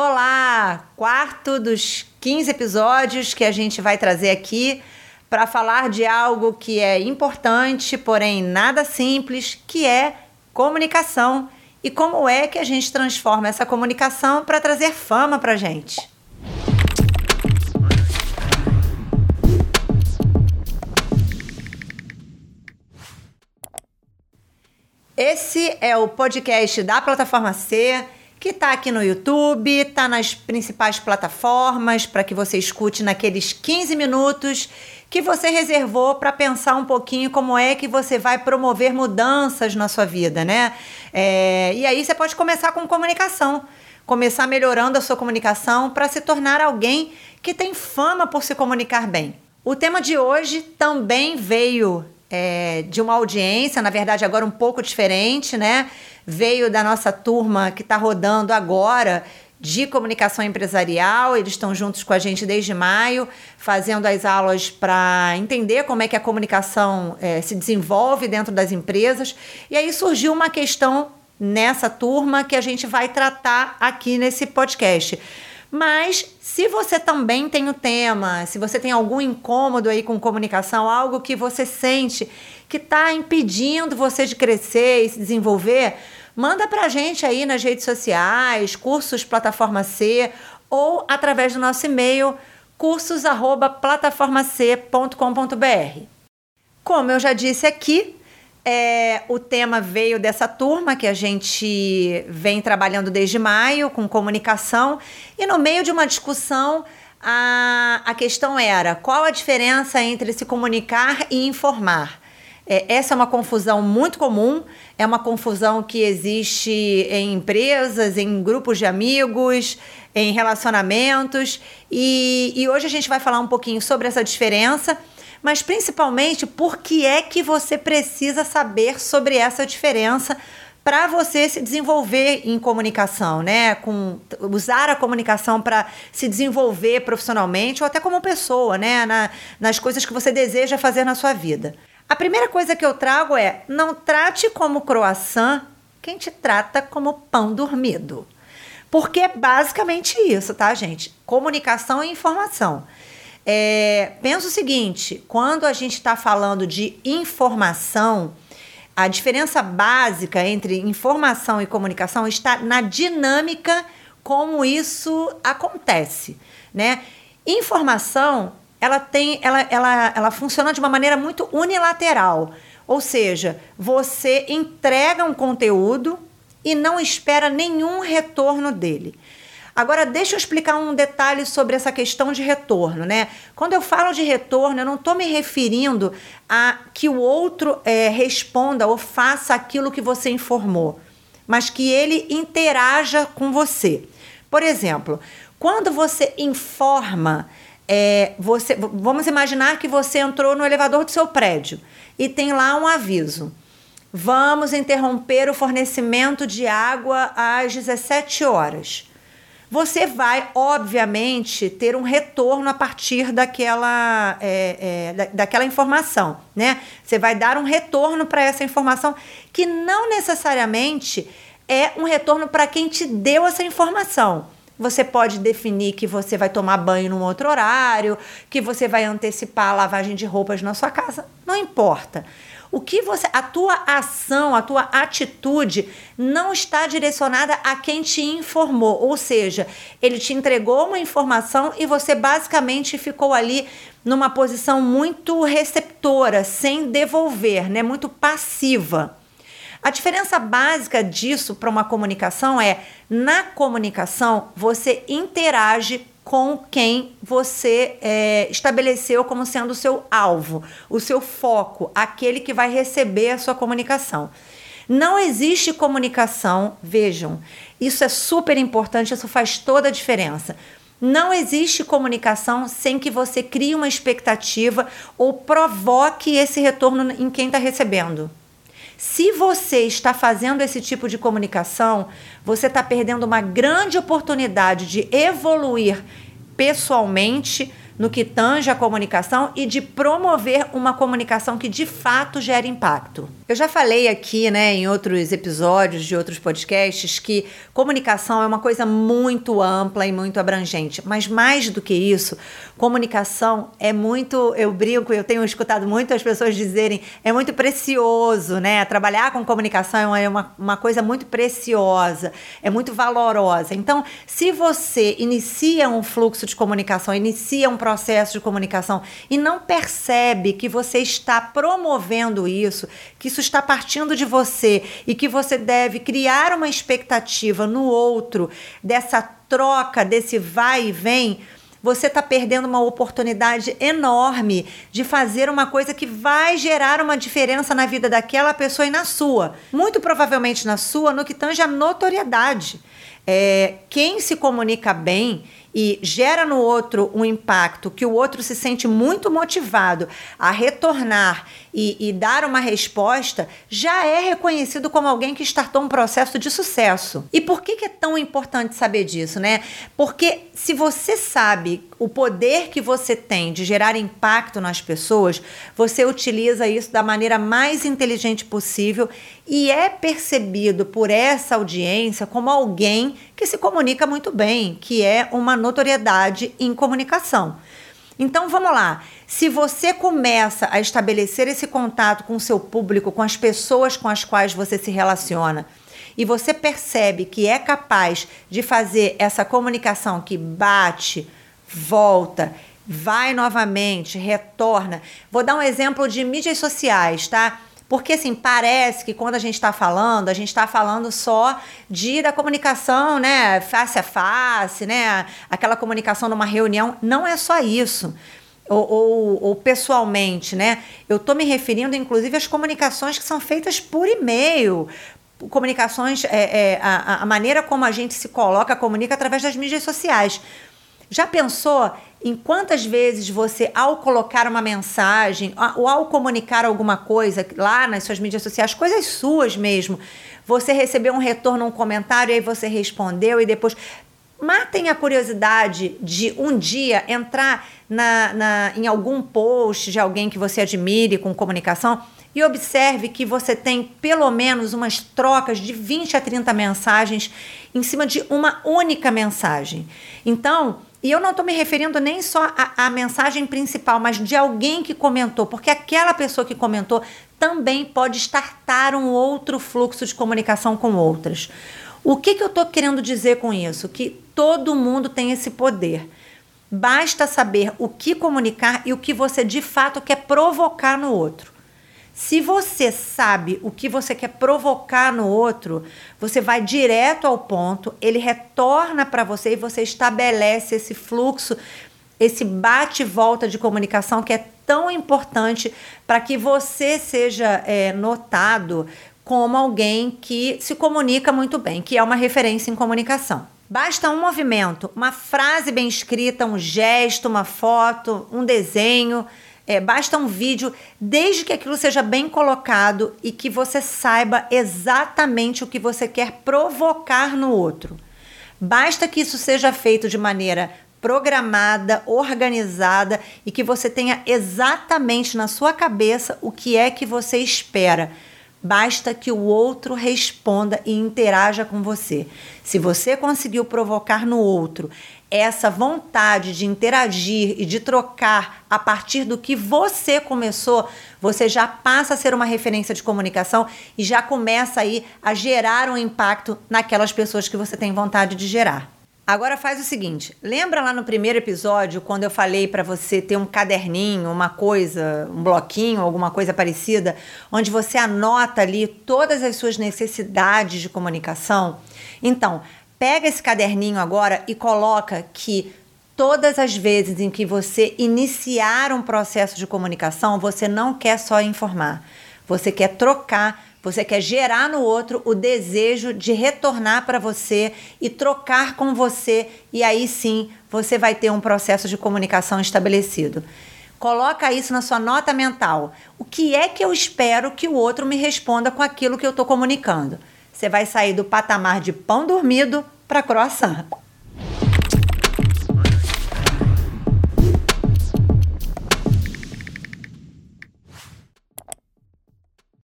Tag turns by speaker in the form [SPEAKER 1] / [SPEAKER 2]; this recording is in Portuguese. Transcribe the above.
[SPEAKER 1] Olá! Quarto dos 15 episódios que a gente vai trazer aqui para falar de algo que é importante, porém nada simples, que é comunicação e como é que a gente transforma essa comunicação para trazer fama para gente. Esse é o podcast da plataforma C que está aqui no YouTube, está nas principais plataformas para que você escute naqueles 15 minutos que você reservou para pensar um pouquinho como é que você vai promover mudanças na sua vida, né? É, e aí você pode começar com comunicação, começar melhorando a sua comunicação para se tornar alguém que tem fama por se comunicar bem. O tema de hoje também veio é, de uma audiência, na verdade agora um pouco diferente, né? Veio da nossa turma que está rodando agora de comunicação empresarial. Eles estão juntos com a gente desde maio, fazendo as aulas para entender como é que a comunicação é, se desenvolve dentro das empresas. E aí surgiu uma questão nessa turma que a gente vai tratar aqui nesse podcast. Mas se você também tem o tema, se você tem algum incômodo aí com comunicação, algo que você sente que está impedindo você de crescer e se desenvolver, manda para a gente aí nas redes sociais, cursos plataforma C ou através do nosso e-mail cursos@plataformac.com.br. Como eu já disse aqui, é, o tema veio dessa turma que a gente vem trabalhando desde maio com comunicação, e no meio de uma discussão, a, a questão era qual a diferença entre se comunicar e informar. É, essa é uma confusão muito comum, é uma confusão que existe em empresas, em grupos de amigos, em relacionamentos, e, e hoje a gente vai falar um pouquinho sobre essa diferença mas principalmente por que é que você precisa saber sobre essa diferença para você se desenvolver em comunicação, né? Com usar a comunicação para se desenvolver profissionalmente ou até como pessoa, né? Na, nas coisas que você deseja fazer na sua vida. A primeira coisa que eu trago é: não trate como croissant quem te trata como pão dormido. Porque é basicamente isso, tá, gente? Comunicação e informação. É, pensa o seguinte: quando a gente está falando de informação, a diferença básica entre informação e comunicação está na dinâmica como isso acontece, né? Informação, ela tem, ela, ela, ela funciona de uma maneira muito unilateral, ou seja, você entrega um conteúdo e não espera nenhum retorno dele. Agora, deixa eu explicar um detalhe sobre essa questão de retorno, né? Quando eu falo de retorno, eu não estou me referindo a que o outro é, responda ou faça aquilo que você informou, mas que ele interaja com você. Por exemplo, quando você informa, é, você, vamos imaginar que você entrou no elevador do seu prédio e tem lá um aviso. Vamos interromper o fornecimento de água às 17 horas você vai, obviamente, ter um retorno a partir daquela, é, é, da, daquela informação, né? Você vai dar um retorno para essa informação que não necessariamente é um retorno para quem te deu essa informação. Você pode definir que você vai tomar banho num outro horário, que você vai antecipar a lavagem de roupas na sua casa, não importa. O que você, a tua ação, a tua atitude não está direcionada a quem te informou, ou seja, ele te entregou uma informação e você basicamente ficou ali numa posição muito receptora, sem devolver, né, muito passiva. A diferença básica disso para uma comunicação é, na comunicação, você interage com quem você é, estabeleceu como sendo o seu alvo, o seu foco, aquele que vai receber a sua comunicação. Não existe comunicação, vejam, isso é super importante, isso faz toda a diferença. Não existe comunicação sem que você crie uma expectativa ou provoque esse retorno em quem está recebendo. Se você está fazendo esse tipo de comunicação, você está perdendo uma grande oportunidade de evoluir pessoalmente, no que tange a comunicação e de promover uma comunicação que de fato gere impacto. Eu já falei aqui, né, em outros episódios de outros podcasts que comunicação é uma coisa muito ampla e muito abrangente, mas mais do que isso, comunicação é muito, eu brinco, eu tenho escutado muitas pessoas dizerem, é muito precioso, né? Trabalhar com comunicação é uma, uma coisa muito preciosa, é muito valorosa. Então, se você inicia um fluxo de comunicação, inicia um processo de comunicação e não percebe que você está promovendo isso, que isso está partindo de você e que você deve criar uma expectativa no outro dessa troca, desse vai e vem, você está perdendo uma oportunidade enorme de fazer uma coisa que vai gerar uma diferença na vida daquela pessoa e na sua. Muito provavelmente na sua, no que tange a notoriedade. É, quem se comunica bem e gera no outro um impacto que o outro se sente muito motivado a retornar e, e, dar uma resposta, já é reconhecido como alguém que startou um processo de sucesso. E por que, que é tão importante saber disso, né? Porque se você sabe o poder que você tem de gerar impacto nas pessoas, você utiliza isso da maneira mais inteligente possível e é percebido por essa audiência como alguém que se comunica muito bem, que é uma notoriedade em comunicação. Então vamos lá. Se você começa a estabelecer esse contato com o seu público, com as pessoas com as quais você se relaciona, e você percebe que é capaz de fazer essa comunicação que bate, volta, vai novamente, retorna. Vou dar um exemplo de mídias sociais, tá? Porque, assim, parece que quando a gente está falando, a gente está falando só de da comunicação, né? Face a face, né? Aquela comunicação numa reunião. Não é só isso. Ou, ou, ou pessoalmente, né? Eu estou me referindo, inclusive, às comunicações que são feitas por e-mail, comunicações, é, é, a, a, maneira como a gente se coloca, comunica através das mídias sociais. Já pensou em quantas vezes você, ao colocar uma mensagem, ou ao comunicar alguma coisa lá nas suas mídias sociais, coisas suas mesmo, você recebeu um retorno, um comentário, e aí você respondeu e depois. Matem a curiosidade de um dia entrar na, na, em algum post de alguém que você admire com comunicação e observe que você tem pelo menos umas trocas de 20 a 30 mensagens em cima de uma única mensagem. Então, e eu não estou me referindo nem só à, mensagem principal, mas de alguém que comentou, porque aquela pessoa que comentou também pode startar um outro fluxo de comunicação com outras. O que, que eu estou querendo dizer com isso? Que todo mundo tem esse poder. Basta saber o que comunicar e o que você de fato quer provocar no outro. Se você sabe o que você quer provocar no outro, você vai direto ao ponto, ele retorna para você e você estabelece esse fluxo, esse bate volta de comunicação que é tão importante para que você seja é, notado como alguém que se comunica muito bem, que é uma referência em comunicação. Basta um movimento, uma frase bem escrita, um gesto, uma foto, um desenho é, basta um vídeo, desde que aquilo seja bem colocado e que você saiba exatamente o que você quer provocar no outro. Basta que isso seja feito de maneira programada, organizada e que você tenha exatamente na sua cabeça o que é que você espera. Basta que o outro responda e interaja com você. Se você conseguiu provocar no outro essa vontade de interagir e de trocar a partir do que você começou, você já passa a ser uma referência de comunicação e já começa aí a gerar um impacto naquelas pessoas que você tem vontade de gerar. Agora faz o seguinte, lembra lá no primeiro episódio quando eu falei para você ter um caderninho, uma coisa, um bloquinho, alguma coisa parecida, onde você anota ali todas as suas necessidades de comunicação? Então, Pega esse caderninho agora e coloca que todas as vezes em que você iniciar um processo de comunicação, você não quer só informar, você quer trocar, você quer gerar no outro o desejo de retornar para você e trocar com você, e aí sim você vai ter um processo de comunicação estabelecido. Coloca isso na sua nota mental. O que é que eu espero que o outro me responda com aquilo que eu estou comunicando? Você vai sair do patamar de pão dormido para croissant.